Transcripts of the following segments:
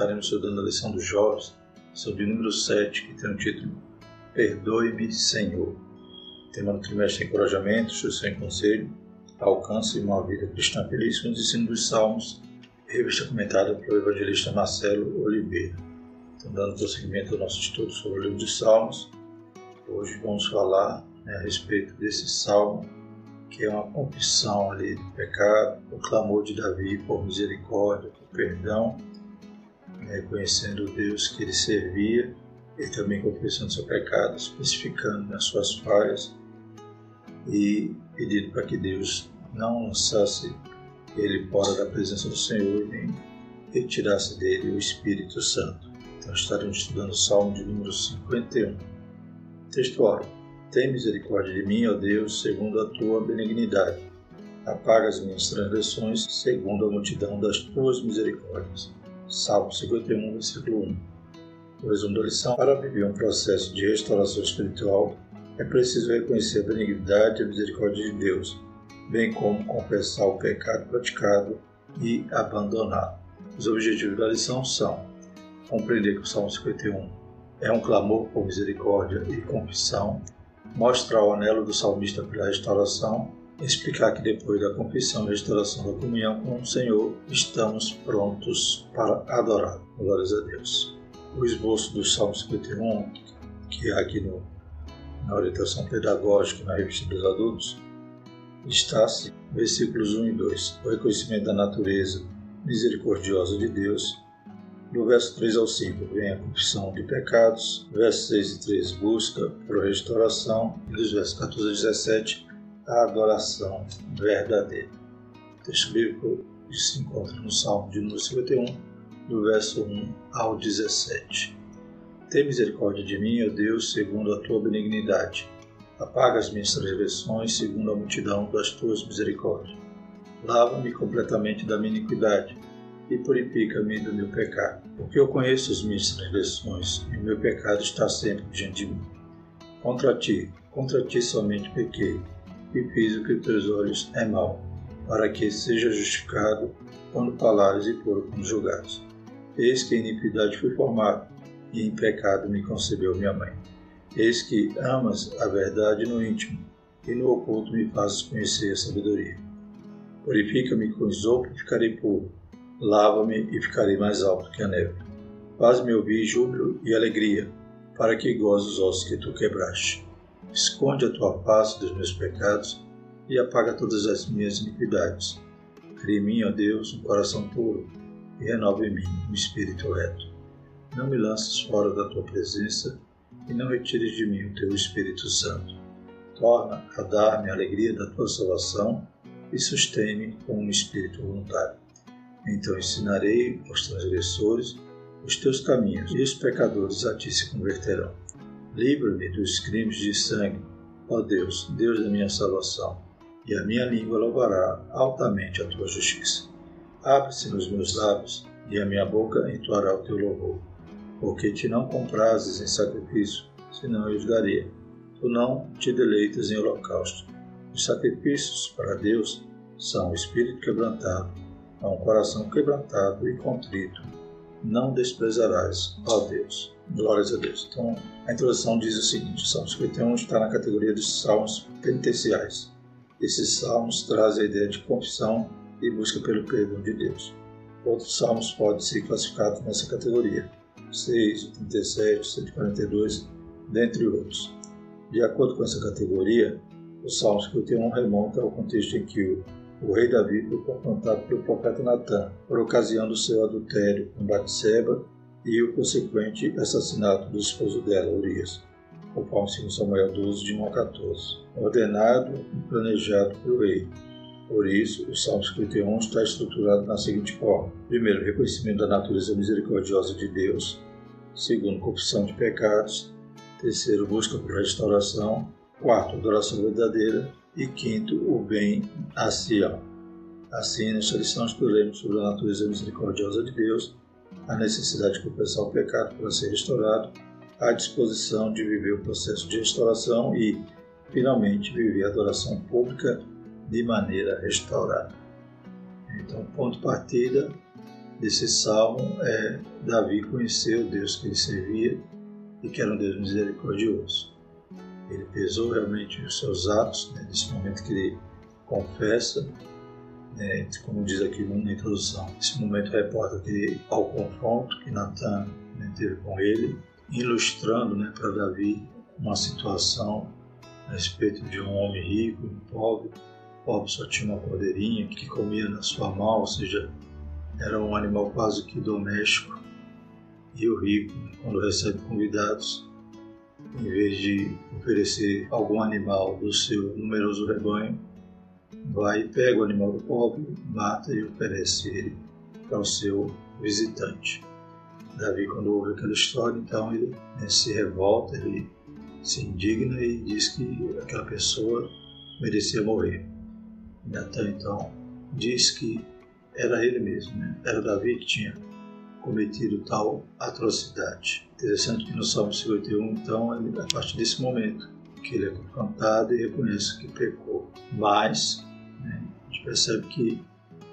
estaremos estudando a lição dos jovens, sobre o número 7, que tem o título Perdoe-me, Senhor. Tema do trimestre Encorajamento, instrução e conselho, alcance uma vida cristã feliz com os ensinos dos Salmos, revista comentada pelo evangelista Marcelo Oliveira. Então, dando prosseguimento ao nosso estudo sobre o livro dos Salmos, hoje vamos falar né, a respeito desse salmo, que é uma confissão ali do pecado, o clamor de Davi por misericórdia, por perdão, reconhecendo Deus que ele servia e também confessando seu pecado, especificando as suas falhas e pedindo para que Deus não lançasse ele fora da presença do Senhor nem retirasse dele o Espírito Santo. Então estaremos estudando o Salmo de número 51. Textual. Tem misericórdia de mim, ó Deus, segundo a tua benignidade. Apaga as minhas transgressões, segundo a multidão das tuas misericórdias. Salmo 51, versículo 1. O resumo da lição: para viver um processo de restauração espiritual, é preciso reconhecer a benignidade e a misericórdia de Deus, bem como confessar o pecado praticado e abandoná-lo. Os objetivos da lição são compreender que o Salmo 51 é um clamor por misericórdia e confissão, mostrar o anelo do salmista pela restauração, explicar que depois da confissão e restauração da comunhão com o Senhor, estamos prontos para adorar. Glórias a Deus. O esboço do Salmo 51, que há aqui no, na orientação pedagógica na revista dos adultos, está assim, versículos 1 e 2. O reconhecimento da natureza misericordiosa de Deus, do verso 3 ao 5 vem a confissão de pecados, versos 6 e 3 busca por restauração, e dos versos 14 a 17 a adoração verdadeira. O texto bíblico se encontra no Salmo de número 51, do verso 1 ao 17. Tem misericórdia de mim, ó Deus, segundo a tua benignidade. Apaga as minhas transgressões, segundo a multidão das tuas misericórdias. Lava-me completamente da minha iniquidade e purifica-me do meu pecado. Porque eu conheço as minhas transgressões e o meu pecado está sempre diante de mim. Contra ti, contra ti somente pequei e fiz o que teus olhos é mal, para que seja justificado quando falares e quando julgares. Eis que em iniquidade fui formado, e em pecado me concebeu minha mãe. Eis que amas a verdade no íntimo, e no oculto me fazes conhecer a sabedoria. Purifica-me com isopo e ficarei puro lava-me e ficarei mais alto que a neve. Faz-me ouvir júbilo e alegria, para que goze os ossos que tu quebraste. Esconde a tua face dos meus pecados e apaga todas as minhas iniquidades. Cria em mim, ó Deus, um coração puro e renova em mim um espírito reto. Não me lances fora da tua presença e não retires de mim o teu Espírito Santo. Torna a dar-me a alegria da tua salvação e sustém-me com um espírito voluntário. Então ensinarei aos transgressores os teus caminhos, e os pecadores a ti se converterão. Livra-me dos crimes de sangue, ó Deus, Deus da minha salvação, e a minha língua louvará altamente a tua justiça. Abre-se nos meus lábios, e a minha boca entoará o teu louvor. Porque te não comprases em sacrifício, senão eu os daria. Tu não te deleitas em holocausto. Os sacrifícios para Deus são o espírito quebrantado a um coração quebrantado e contrito, não desprezarás, ó Deus. Glórias a Deus. Então, a introdução diz o seguinte: o Salmo 51 está na categoria dos salmos penitenciais. Esses salmos trazem a ideia de confissão e busca pelo perdão de Deus. Outros salmos podem ser classificados nessa categoria: 6, 37, 142, dentre outros. De acordo com essa categoria, o Salmo 51 remonta ao contexto em que o o rei Davi foi confrontado pelo profeta Natan por ocasião do seu adultério com Batseba e o consequente assassinato do esposo dela, Urias, conforme 2 Samuel 12, de 1 a 14, ordenado e planejado pelo rei. Por isso, o Salmo 51 está estruturado na seguinte forma: primeiro, reconhecimento da natureza misericordiosa de Deus, segundo, confissão de pecados, terceiro, busca por restauração, quarto, adoração verdadeira, e quinto, o bem a Sião. Assim, nesta lição exploremos sobre a natureza misericordiosa de Deus, a necessidade de confessar o pecado para ser restaurado, a disposição de viver o processo de restauração e, finalmente, viver a adoração pública de maneira restaurada. Então, ponto partida desse salmo é Davi conheceu o Deus que ele servia e que era um Deus misericordioso. Ele pesou realmente os seus atos, né, nesse momento que ele confessa, né, como diz aqui na introdução. Esse momento reporta que ao confronto que Natan né, teve com ele, ilustrando né, para Davi uma situação a respeito de um homem rico e pobre. O pobre só tinha uma cordeirinha que comia na sua mão, ou seja, era um animal quase que doméstico. E o rico, quando recebe convidados, em vez de oferecer algum animal do seu numeroso rebanho, vai, pega o animal do pobre, mata e oferece ele para o seu visitante. Davi, quando ouve aquela história, então ele né, se revolta, ele se indigna e diz que aquela pessoa merecia morrer. Natan, então, diz que era ele mesmo, né? era Davi que tinha cometido tal atrocidade. Interessante que no Salmo 51, então, a partir desse momento, que ele é confrontado e reconhece que pecou. Mas né, a gente percebe que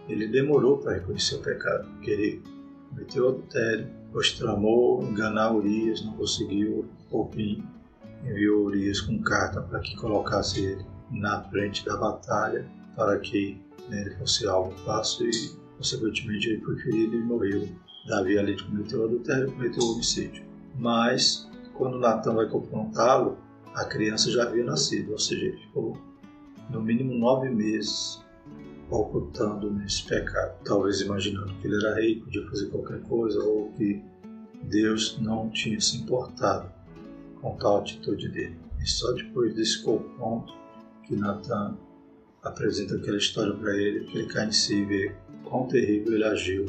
ele demorou para reconhecer o pecado, porque ele cometeu adultério, tramou enganar Urias, não conseguiu, por fim enviou Urias com carta para que colocasse ele na frente da batalha, para que né, ele fosse alvo fácil e, consequentemente, ele foi ferido e morreu. Davi, cometer o adultério, cometeu homicídio. Mas, quando Natan vai confrontá-lo, a criança já havia nascido, ou seja, ele ficou no mínimo nove meses ocultando nesse pecado, talvez imaginando que ele era rei, podia fazer qualquer coisa, ou que Deus não tinha se importado com tal atitude dele. E só depois desse confronto que Natan apresenta aquela história para ele, que ele cai em si e vê quão terrível ele agiu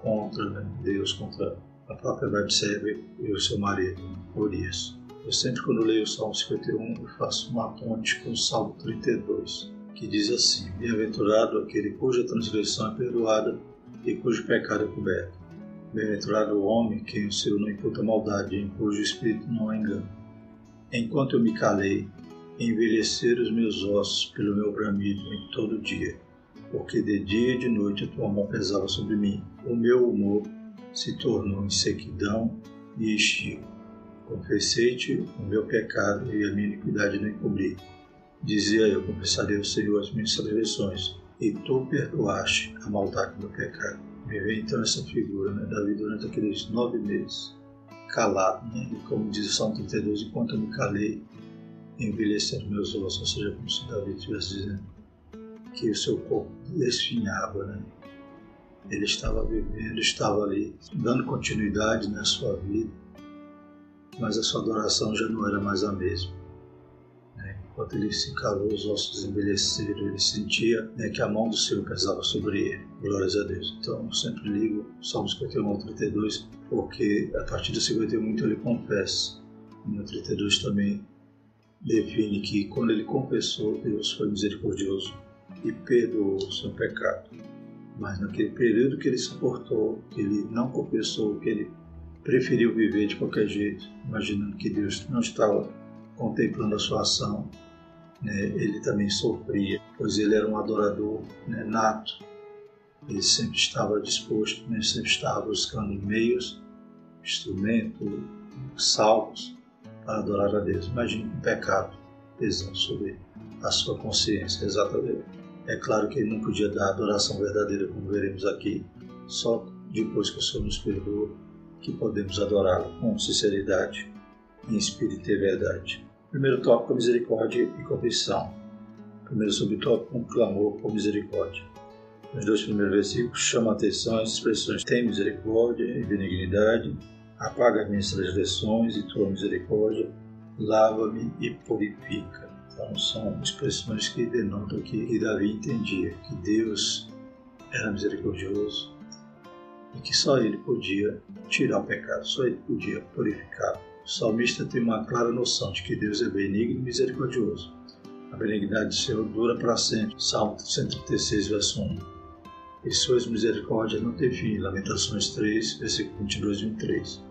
contra né, Deus, contra a própria Betsebe e o seu marido, Urias. Eu sempre, quando leio o Salmo 51, eu faço uma ponte com o Salmo 32, que diz assim: Bem-aventurado aquele cuja transgressão é perdoada e cujo pecado é coberto. Bem-aventurado o homem que o seu não imputa maldade, em cujo espírito não há engano. Enquanto eu me calei, envelheceram os meus ossos pelo meu bramido em todo dia, porque de dia e de noite a tua mão pesava sobre mim. O meu humor se tornou em sequidão e estio Confessei-te o meu pecado e a minha iniquidade não encobri. Dizia eu, confessarei ao Senhor as minhas transgressões, e tu perdoaste a maldade do meu pecado. Me vem então essa figura, né, Davi, durante aqueles nove meses, calado, né, e como diz o Salmo 32, enquanto eu me calei, envelhecendo meus ossos, ou seja, como se Davi estivesse dizendo que o seu corpo desfinhava, né? Ele estava vivendo, estava ali, dando continuidade na sua vida, mas a sua adoração já não era mais a mesma. Né? Enquanto ele se calou, os ossos envelheceram, ele sentia né, que a mão do Senhor pesava sobre ele. Glórias a Deus. Então eu sempre ligo Salmos 51 ao 32, porque a partir do 51 então, ele confessa. E no 32 também define que quando ele confessou, Deus foi misericordioso e perdoou o seu pecado. Mas naquele período que ele suportou, que ele não confessou, que ele preferiu viver de qualquer jeito, imaginando que Deus não estava contemplando a sua ação. Né? Ele também sofria, pois ele era um adorador né, nato. Ele sempre estava disposto, né? sempre estava buscando meios, instrumentos, salvos para adorar a Deus. Imagine um pecado pesando sobre a sua consciência, exatamente. É claro que ele não podia dar adoração verdadeira, como veremos aqui, só depois que o Senhor nos perdoa que podemos adorá-lo com sinceridade, em espírito e verdade. Primeiro tópico, misericórdia e confissão. Primeiro subtópico, um clamor por misericórdia. Nos dois primeiros versículos chama a atenção as expressões tem misericórdia e benignidade, apaga as minhas transgressões e tua misericórdia, lava-me e purifica. Então são expressões que denotam que Davi entendia que Deus era misericordioso, e que só ele podia tirar o pecado, só ele podia purificar. O salmista tem uma clara noção de que Deus é benigno e misericordioso. A benignidade do Senhor dura para sempre. Salmo 136, verso 1. E suas misericórdias não têm fim. Lamentações 3, versículo 22 e 23.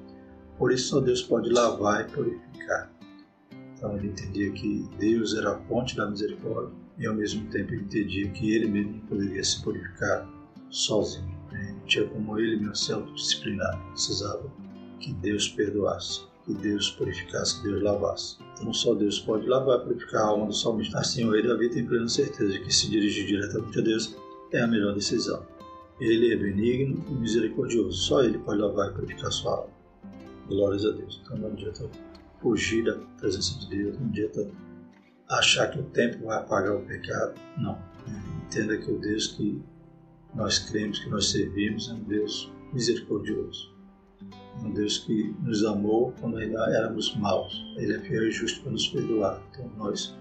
Por isso só Deus pode lavar e purificar. Então ele entendia que Deus era a fonte da misericórdia e ao mesmo tempo ele entendia que ele mesmo poderia se purificar sozinho. Tinha como ele mesmo se autodisciplinar, precisava que Deus perdoasse, que Deus purificasse, que Deus lavasse. Então só Deus pode lavar e purificar a alma do salmista. Assim o rei Davi tem plena certeza de que se dirigir diretamente a Deus é a melhor decisão. Ele é benigno e misericordioso, só ele pode lavar e purificar sua alma. Glórias a Deus. Então não adianta fugir da presença de Deus, não adianta achar que o tempo vai apagar o pecado. Não. Entenda que o Deus que nós cremos, que nós servimos, é um Deus misericordioso. Um Deus que nos amou quando éramos maus. Ele é fiel e justo para nos perdoar. Então nós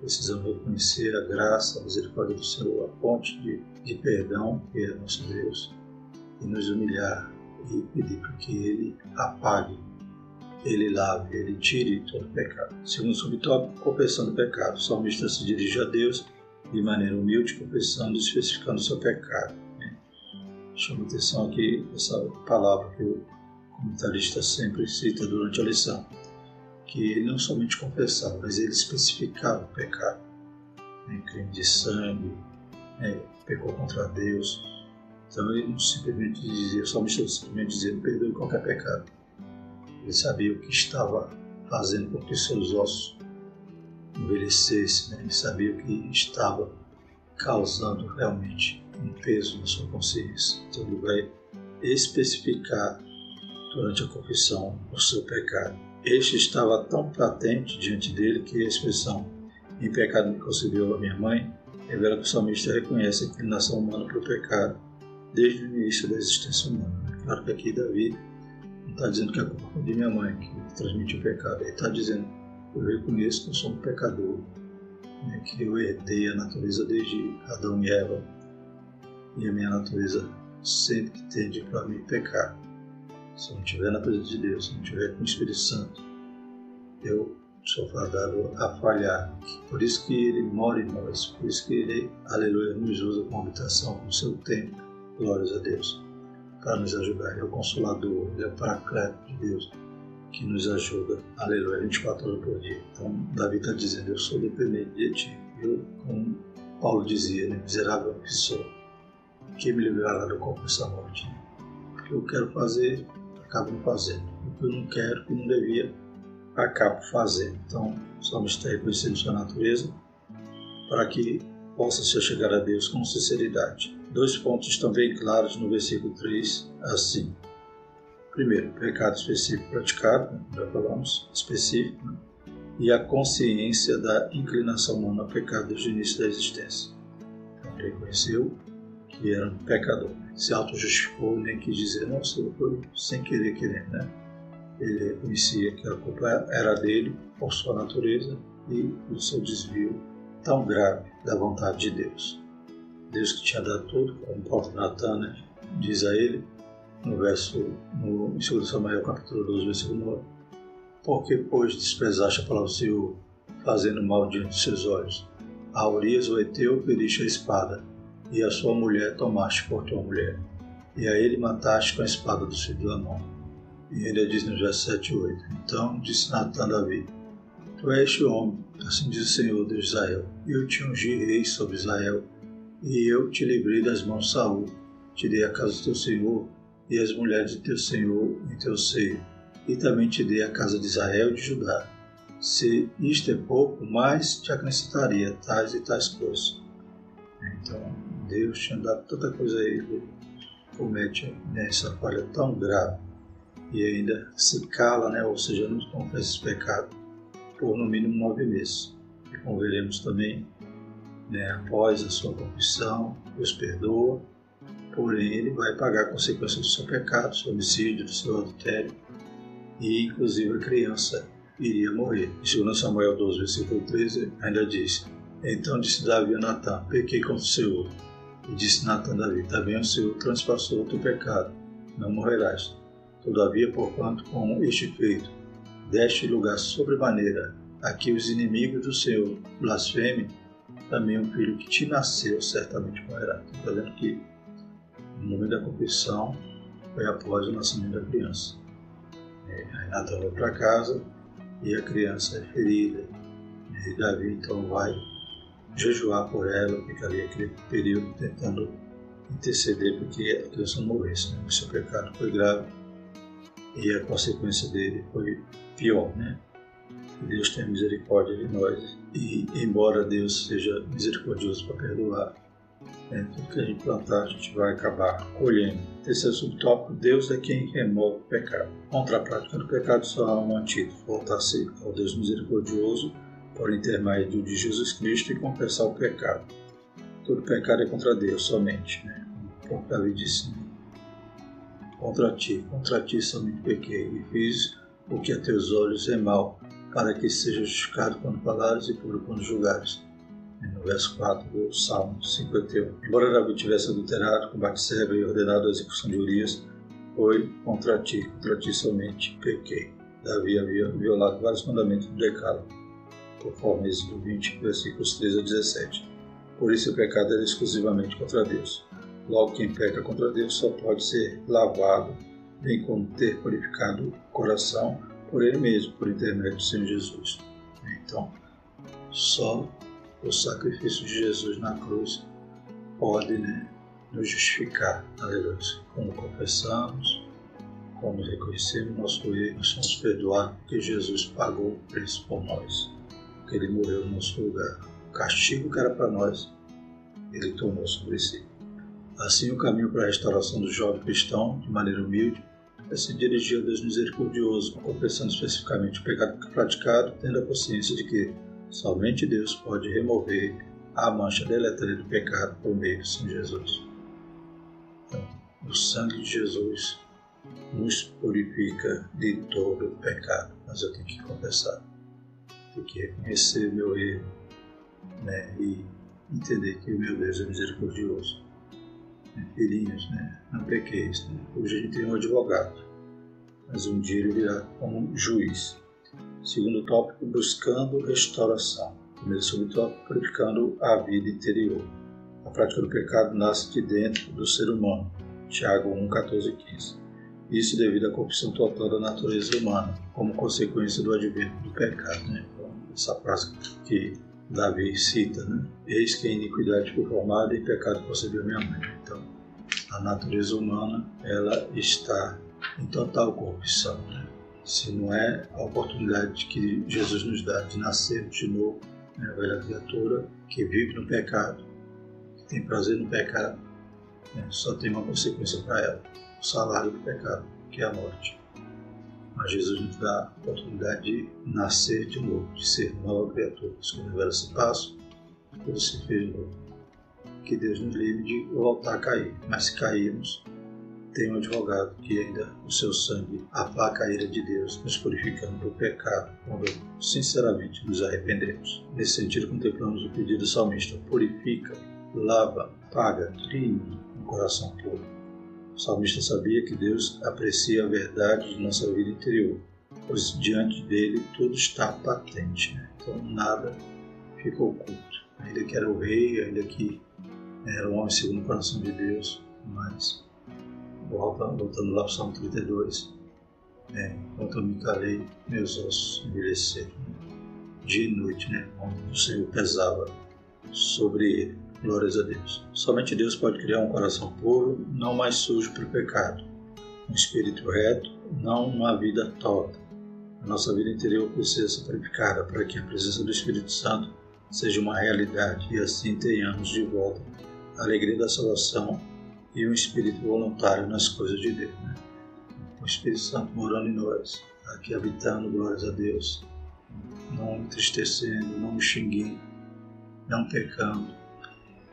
precisamos reconhecer a graça, a misericórdia do Senhor, a fonte de, de perdão que é nosso Deus, e nos humilhar e pedir para que Ele apague, Ele lave, Ele tire todo o pecado. Segundo subtópico, confessando o pecado. O salmista se dirige a Deus de maneira humilde, confessando e especificando o seu pecado. Né? Chama atenção aqui essa palavra que o comentarista sempre cita durante a lição, que ele não somente confessava, mas ele especificava o pecado. Né? Crime de sangue, né? pecou contra Deus. Então ele não simplesmente dizia, o salmista simplesmente dizia, perdoe qualquer pecado. Ele sabia o que estava fazendo com que seus ossos envelhecesse, né? ele sabia o que estava causando realmente um peso na sua consciência. Então ele vai especificar durante a confissão o seu pecado. Este estava tão patente diante dele que a expressão em pecado me concebeu a minha mãe revela que o salmista reconhece a inclinação humana para o pecado desde o início da existência humana. Claro que aqui Davi não está dizendo que a culpa de minha mãe que transmitiu o pecado, ele está dizendo eu reconheço que eu sou um pecador, né, que eu herdei a natureza desde Adão e Eva, e a minha natureza sempre tende para mim pecar. Se eu não estiver na presença de Deus, se eu não estiver com o Espírito Santo, eu sou fadado a falhar. Por isso que Ele mora em nós, por isso que Ele, aleluia, nos usa como habitação, com o seu tempo, glórias a Deus, para nos ajudar. Ele é o Consolador, Ele é o Paracleto de Deus que nos ajuda, aleluia, 24 horas por dia. Então, Davi está dizendo: Eu sou dependente de ti. Eu, como Paulo dizia, né, miserável que sou, que me livrará do corpo dessa morte? O que eu quero fazer, acabo fazendo. O que eu não quero, que não devia, acabo fazendo. Então, somos está reconhecendo sua natureza para que possa se chegar a Deus com sinceridade. Dois pontos bem claros no versículo 3, assim. Primeiro, pecado específico praticado, já falamos, específico, né? e a consciência da inclinação humana ao pecado desde o início da existência. Então, reconheceu que era um pecador, se auto-justificou nem quis dizer, não, eu foi sem querer querer, né? Ele reconhecia que a culpa era dele, por sua natureza e o seu desvio tão grave da vontade de Deus. Deus que tinha dado tudo, como o próprio Natan né, diz a ele, no verso, no, em 2 Samuel capítulo 12, versículo 9. Porque, pois, desprezaste a palavra do Senhor, fazendo mal diante de seus olhos? A Urias, o Eteu, feriste a espada, e a sua mulher tomaste por tua mulher, e a ele mataste com a espada do filho do Amon. E ainda diz no verso 7 e 8, Então disse Natan Davi, Tu és este homem, assim diz o Senhor de Israel, eu te ungi rei sobre Israel, e eu te livrei das mãos de Saul, te dei a casa do teu Senhor, e as mulheres de teu Senhor em teu seio, e também te dei a casa de Israel e de Judá. Se isto é pouco, mais te acrescentaria tais e tais coisas. Então, Deus tinha dado tanta coisa a ele, comete nessa falha tão grave e ainda se cala, né? ou seja, não confessa esse pecado por no mínimo nove meses. E como veremos também, né, após a sua confissão, Deus perdoa porém ele vai pagar a consequência do seu pecado, do seu homicídio, do seu adultério, e inclusive a criança iria morrer. Em 2 Samuel 12, versículo 13, ainda diz: Então disse Davi a Natã: Pequei contra o Senhor. E disse Natã a Davi: Também o Senhor transpassou o teu pecado, não morrerás. Todavia, porquanto com este feito deste lugar sobremaneira a que os inimigos do Senhor blasfemem, também o filho que te nasceu certamente morrerá. Está vendo que o nome da confissão foi após o nascimento da criança. É, aí Natan vai para casa e a criança é ferida. E Davi então vai jejuar por ela, fica ali aquele período tentando interceder para que a criança morresse. Né? O seu pecado foi grave e a consequência dele foi pior. Né? Deus tenha misericórdia de nós e, embora Deus seja misericordioso para perdoar, né, tudo que a gente plantar, a gente vai acabar colhendo. Terceiro subtópico: Deus é quem remove o pecado. Contra a prática do pecado só há um antídoto: voltar-se ao Deus misericordioso por intermédio de Jesus Cristo e confessar o pecado. Todo pecado é contra Deus somente, né? Como Davi disse: Contra ti, contra ti somente pequei e fiz o que a teus olhos é mal, para que seja justificado quando falares e puro quando julgares no verso 4 do Salmo 51. Embora Davi tivesse adulterado com Batseba e ordenado a execução de Urias, foi contra ti, contra ti somente pequei. Davi havia violado vários mandamentos do decálogo, conforme Êxodo 20, versículos 13 a 17. Por isso o pecado era exclusivamente contra Deus. Logo, quem peca contra Deus só pode ser lavado, bem como ter purificado o coração por ele mesmo, por intermédio do Senhor Jesus. Então, só o sacrifício de Jesus na cruz pode né, nos justificar, aleluia. Como confessamos, como reconhecemos nosso erro, somos perdoados porque Jesus pagou o preço por nós, porque Ele morreu no nosso lugar. O castigo que era para nós, Ele tomou sobre si. Assim, o caminho para a restauração do jovem cristão, de maneira humilde, é se dirigir a Deus misericordioso, confessando especificamente o pecado praticado, tendo a consciência de que Somente Deus pode remover a mancha deletéria do pecado por meio de Senhor Jesus. Então, o sangue de Jesus nos purifica de todo o pecado, mas eu tenho que confessar, tenho que reconhecer meu erro né, e entender que o meu Deus é misericordioso. Né, filhinhos, né, não pequeis. Né? Hoje a gente tem um advogado, mas um dia ele virá como juiz Segundo tópico, buscando restauração. Primeiro subtópico, purificando a vida interior. A prática do pecado nasce de dentro do ser humano. Tiago 1, 14 e 15. Isso devido à corrupção total da natureza humana, como consequência do advento do pecado. Né? Então, essa prática que Davi cita, né? Eis que a iniquidade foi formada e pecado concebeu minha mãe. Então, a natureza humana, ela está em total corrupção. Né? Se não é a oportunidade que Jesus nos dá de nascer de novo, né, a velha criatura que vive no pecado, que tem prazer no pecado, né, só tem uma consequência para ela, o salário do pecado, que é a morte. Mas Jesus nos dá a oportunidade de nascer de novo, de ser nova criatura. Quando a velha se passa, tudo se fez novo. Que Deus nos livre de voltar a cair, mas se cairmos, tem um advogado que ainda o seu sangue apaga a ira de Deus, nos purificando do pecado, quando sinceramente nos arrependemos. Nesse sentido, contemplamos o pedido do salmista: purifica, lava, paga, crime um coração puro. O salmista sabia que Deus aprecia a verdade de nossa vida interior, pois diante dele tudo está patente, né? então nada fica oculto. Ainda que era o rei, ainda que era um homem segundo o coração de Deus, mas voltando, voltando lá para o Salmo 32, é, enquanto eu me calei, meus ossos envelheceram. Dia e noite, né? O Senhor pesava sobre ele. Glórias a Deus. Somente Deus pode criar um coração puro, não mais sujo pelo pecado. Um espírito reto, não uma vida torta. A nossa vida interior precisa ser purificada para que a presença do Espírito Santo seja uma realidade e assim tenhamos de volta a alegria da salvação e um espírito voluntário nas coisas de Deus. Né? O Espírito Santo morando em nós, aqui habitando, glórias a Deus, não entristecendo, não xinguindo, não pecando.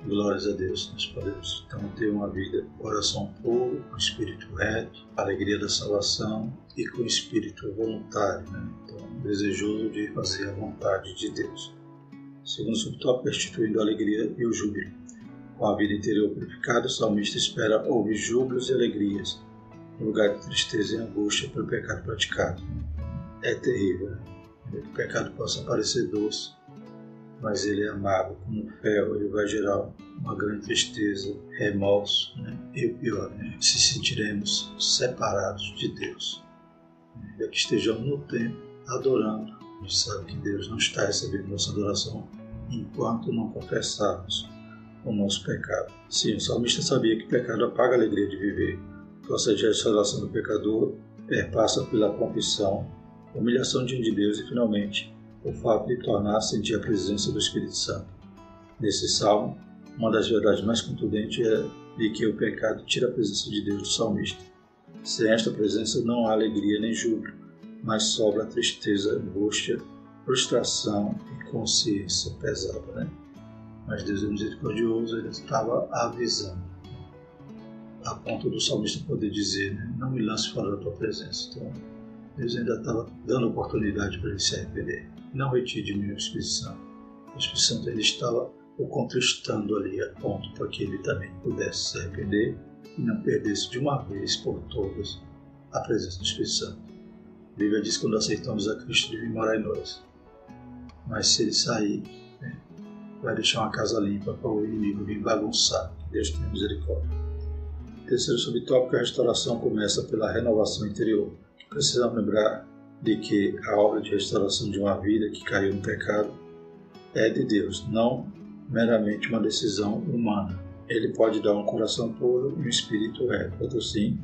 Glórias a Deus, nós podemos então ter uma vida, coração puro, com espírito reto, alegria da salvação e com espírito voluntário, né? então desejoso de fazer a vontade de Deus. Segundo subtópico, restituindo a alegria e o júbilo. Com a vida interior purificada, o salmista espera ouvir júbilos e alegrias, no lugar de tristeza e angústia pelo pecado praticado. É terrível, né? que o pecado possa parecer doce, mas ele é amável como fel, ele vai gerar uma grande tristeza, remorso, né? e o pior, né? se sentiremos separados de Deus. Ainda que estejamos no templo adorando, a gente sabe que Deus não está recebendo nossa adoração enquanto não confessarmos o nosso pecado. Sim, o salmista sabia que pecado apaga a alegria de viver. O processo de restauração do pecador perpassa pela confissão, humilhação diante de Deus e, finalmente, o fato de tornar a sentir a presença do Espírito Santo. Nesse salmo, uma das verdades mais contundentes é de que o pecado tira a presença de Deus do salmista. Sem esta presença não há alegria nem júbilo, mas sobra tristeza, angústia, frustração e consciência pesada. Né? Mas Deus é misericordioso, ele estava avisando, a ponto do salmista poder dizer: né? Não me lance fora da tua presença. Então, Deus ainda estava dando oportunidade para ele se arrepender. Não retire de mim o Espírito Santo. O Espírito Santo ele estava o contristando ali a ponto para que ele também pudesse se arrepender e não perdesse de uma vez por todas a presença do Espírito Santo. A Bíblia diz que quando aceitamos a Cristo, ele morar em nós. Mas se ele sair, vai deixar uma casa limpa para o inimigo vir bagunçar. Deus tenha misericórdia. Terceiro subtópico, a restauração começa pela renovação interior. Precisamos lembrar de que a obra de restauração de uma vida que caiu no pecado é de Deus, não meramente uma decisão humana. Ele pode dar um coração puro e um espírito reto. Sim,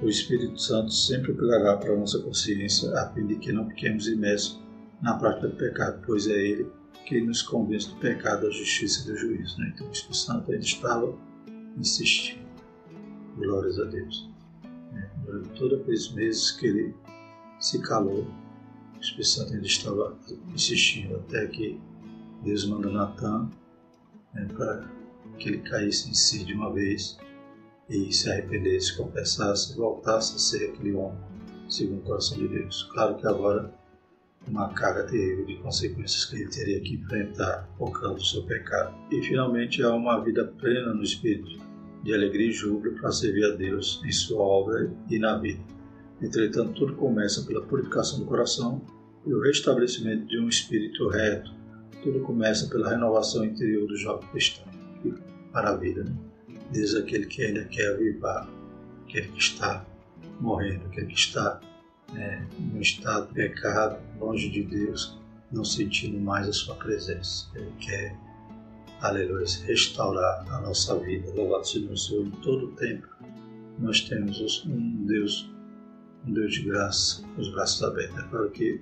o Espírito Santo sempre apelará para a nossa consciência a fim de que não fiquemos imersos na prática do pecado, pois é Ele que nos convence do pecado, da justiça e do juízo. Né? Então o Espírito Santo ainda estava insistindo. Glórias a Deus. É, durante todos aqueles meses que ele se calou, o Espírito Santo ainda estava insistindo até que Deus manda Natan né, para que ele caísse em si de uma vez e se arrependesse, confessasse voltasse a ser aquele homem segundo o coração de Deus. Claro que agora uma carga terrível de consequências que ele teria que enfrentar por causa do seu pecado. E finalmente há uma vida plena no Espírito, de alegria e júbilo para servir a Deus em sua obra e na vida. Entretanto, tudo começa pela purificação do coração e o restabelecimento de um espírito reto. Tudo começa pela renovação interior do jovem cristão. Que maravilha, né? Diz aquele que ainda quer avivar, aquele que está morrendo, aquele que está é, no estado de pecado, longe de Deus, não sentindo mais a sua presença. Ele quer, aleluia, restaurar a nossa vida. Louvado seja o Senhor em todo o tempo. Nós temos um Deus, um Deus de graça, os braços abertos. É claro que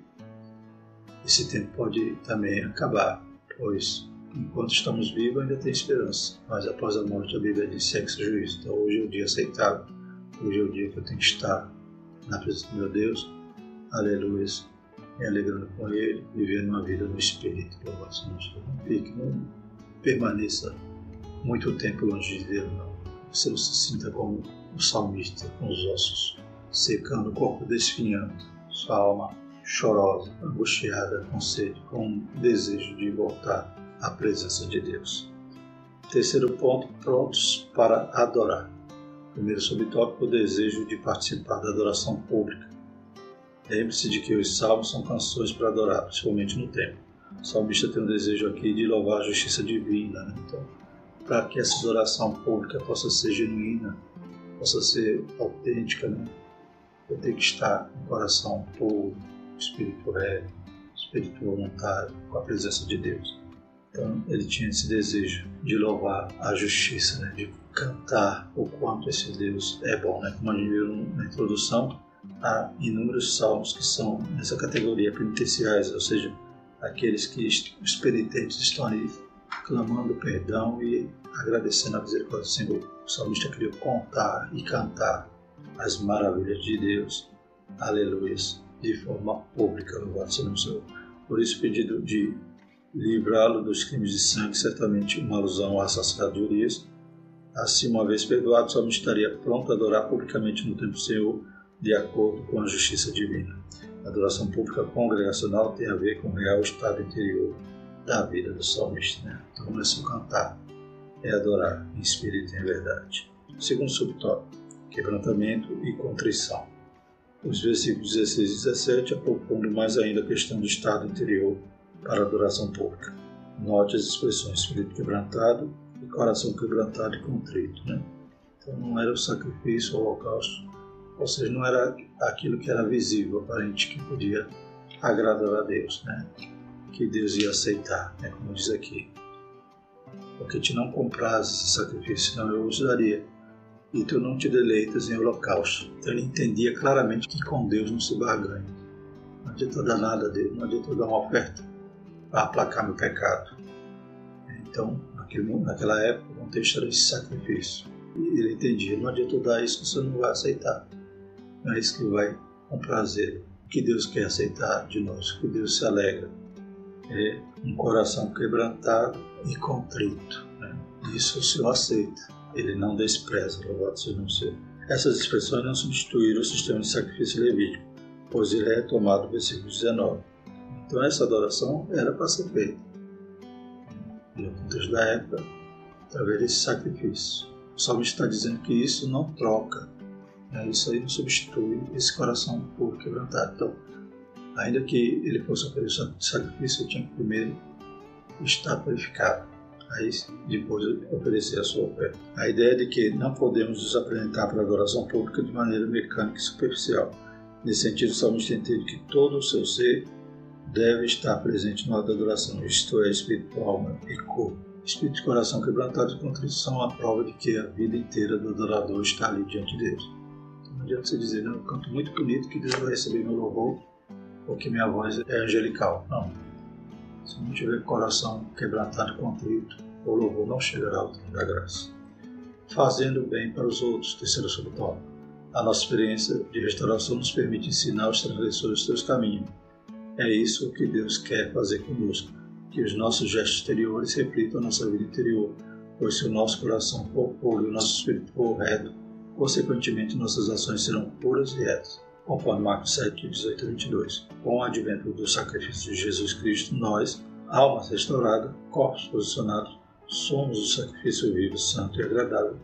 esse tempo pode também acabar, pois enquanto estamos vivos ainda tem esperança, mas após a morte a Bíblia diz segue-se juízo. Então hoje é o dia aceitável, hoje é o dia que eu tenho que estar na presença do meu Deus, aleluia, me alegrando com Ele, vivendo uma vida no Espírito, que eu gosto muito. Não fique, não permaneça muito tempo longe de Deus, não. Você não se sinta como o salmista, com os ossos secando, o corpo desfinhando, sua alma chorosa, angustiada, com sede, com desejo de voltar à presença de Deus. Terceiro ponto, prontos para adorar. Primeiro subtópico, o desejo de participar da adoração pública. Lembre-se de que os salmos são canções para adorar, principalmente no templo. O salmista tem um desejo aqui de louvar a justiça divina. Né? Então, para que essa adoração pública possa ser genuína, possa ser autêntica, né? eu tenho que estar com o coração puro, espírito reto, espírito voluntário, com a presença de Deus. Então, ele tinha esse desejo de louvar a justiça, né? Cantar o quanto esse Deus é bom. Né? Como a gente viu na introdução, há inúmeros salmos que são nessa categoria penitenciais, ou seja, aqueles que os penitentes estão ali clamando perdão e agradecendo a misericórdia do Senhor. O salmista queria contar e cantar as maravilhas de Deus, aleluia, de forma pública, no seja o Senhor. Por isso, pedido de livrá-lo dos crimes de sangue, certamente uma alusão ao assassinato de Urias, Assim, uma vez perdoado, só estaria pronto a adorar publicamente no templo do Senhor, de acordo com a justiça divina. A adoração pública congregacional tem a ver com o real estado interior da vida do salmista. Né? Então, não é cantar, é adorar em espírito e em verdade. Segundo subtópico, quebrantamento e contrição. Os versículos 16 e 17 aprofundam mais ainda a questão do estado interior para a adoração pública. Note as expressões espírito quebrantado, coração quebrantado e contrito. Né? Então não era o sacrifício, o holocausto, ou seja, não era aquilo que era visível, aparente, que podia agradar a Deus, né? que Deus ia aceitar, né? como diz aqui. porque te não compras esse sacrifício, senão eu os daria. E tu não te deleitas em holocausto. Então ele entendia claramente que com Deus não se barganha. Não adianta dar nada a Deus, não adianta dar uma oferta para aplacar meu pecado. Então, naquele, naquela época, o contexto era esse sacrifício. E ele entendia, não adianta dar isso que você não vai aceitar. Não é isso que vai comprazer. O que Deus quer aceitar de nós, o que Deus se alegra. É um coração quebrantado e contrito. Né? Isso o Senhor aceita. Ele não despreza, louvado seja o Senhor. Essas expressões não substituíram o sistema de sacrifício levítico, pois ele é retomado no versículo 19. Então essa adoração era para ser feita contexto da época, através desse sacrifício. O salmo está dizendo que isso não troca, né? isso aí não substitui esse coração puro quebrantado. Então, ainda que ele fosse oferecer sacrifício, ele tinha que primeiro estar purificado. Aí depois oferecer a sua oferta. A ideia de que não podemos nos apresentar para a adoração pública de maneira mecânica e superficial. Nesse sentido, o salmista entende que todo o seu ser deve estar presente no ato da adoração, isto é, espírito, alma e corpo. Espírito e coração quebrantados e contritos são a prova de que a vida inteira do adorador está ali diante de Deus. Então, não adianta você dizer, eu canto muito bonito que Deus vai receber meu louvor, ou que minha voz é angelical. Não. Se não tiver coração quebrantado e contrito, o louvor não chegará ao trono da graça. Fazendo bem para os outros, terceiro subtópico. A nossa experiência de restauração nos permite ensinar os transgressores seus caminhos é isso que Deus quer fazer conosco, que os nossos gestos exteriores reflitam a nossa vida interior, pois se o nosso coração for puro e o nosso espírito for reto, consequentemente nossas ações serão puras e retas. Conforme Marcos 7, 18 a 22. Com o advento do sacrifício de Jesus Cristo, nós, almas restauradas, corpos posicionados, somos o sacrifício vivo, santo e agradável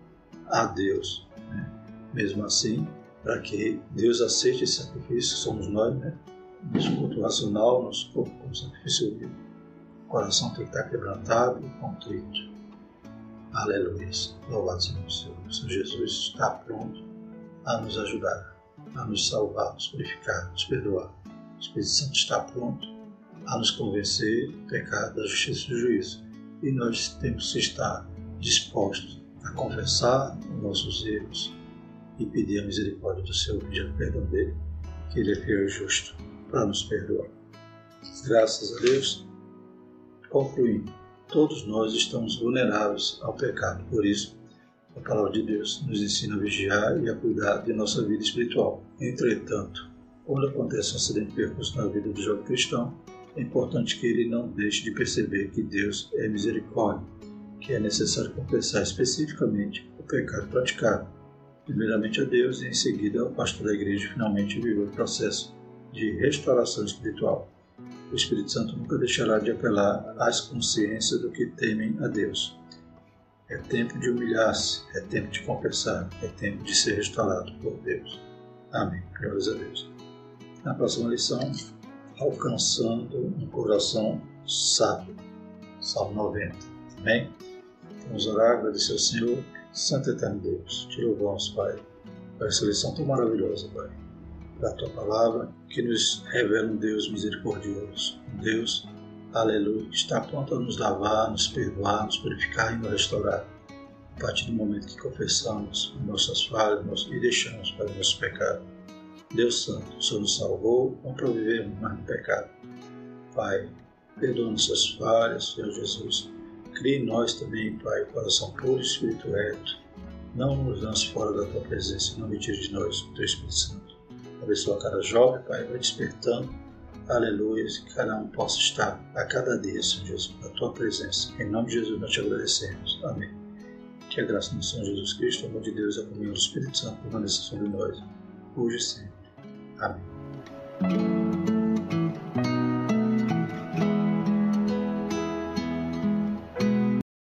a Deus. Né? Mesmo assim, para que Deus aceite esse sacrifício, somos nós, né? Nosso culto racional, nosso corpo como sacrifício vivo. O coração tem que estar quebrantado e contrito. Aleluia. Louvado seja o Senhor. O Senhor Jesus está pronto a nos ajudar, a nos salvar, nos purificar, nos perdoar. O Espírito Santo está pronto a nos convencer do pecado, da justiça e do juízo. E nós temos que estar dispostos a confessar os nossos erros e pedir a misericórdia do Senhor, pedir o perdão dele, que ele é fiel e justo para nos perdoar. Graças a Deus, concluindo, todos nós estamos vulneráveis ao pecado, por isso, a palavra de Deus nos ensina a vigiar e a cuidar de nossa vida espiritual. Entretanto, quando acontece um acidente de percurso na vida do jovem cristão, é importante que ele não deixe de perceber que Deus é misericórdia, que é necessário confessar especificamente o pecado praticado, primeiramente a Deus e em seguida ao pastor da igreja finalmente viver o processo de restauração espiritual. O Espírito Santo nunca deixará de apelar às consciências do que temem a Deus. É tempo de humilhar-se, é tempo de confessar, é tempo de ser restaurado por Deus. Amém. Glórias a Deus. Na próxima lição, alcançando um coração sábio. Salmo 90. Amém? Vamos orar, agradecer ao Senhor, Santo Eterno Deus. Te louvamos, Pai, por essa lição tão maravilhosa, Pai da tua palavra, que nos revela um Deus misericordioso, um Deus, aleluia, que está pronto a nos lavar, nos perdoar, nos purificar e nos restaurar. A partir do momento que confessamos nossas falhas e deixamos para o nosso pecado. Deus Santo, o Senhor nos salvou, não para vivermos mais no pecado. Pai, perdoa nossas falhas, Senhor Jesus. Crie em nós também, Pai, coração puro e espírito reto. Não nos lance fora da tua presença, não retire de nós o teu Espírito Santo abençoa cada jovem, Pai, vai despertando, aleluia, que cada um possa estar a cada dia, Senhor Jesus, na tua presença. Em nome de Jesus nós te agradecemos. Amém. Que a graça do Senhor Jesus Cristo, o amor de Deus e a comunhão do Espírito Santo permaneça sobre nós, hoje e sempre. Amém.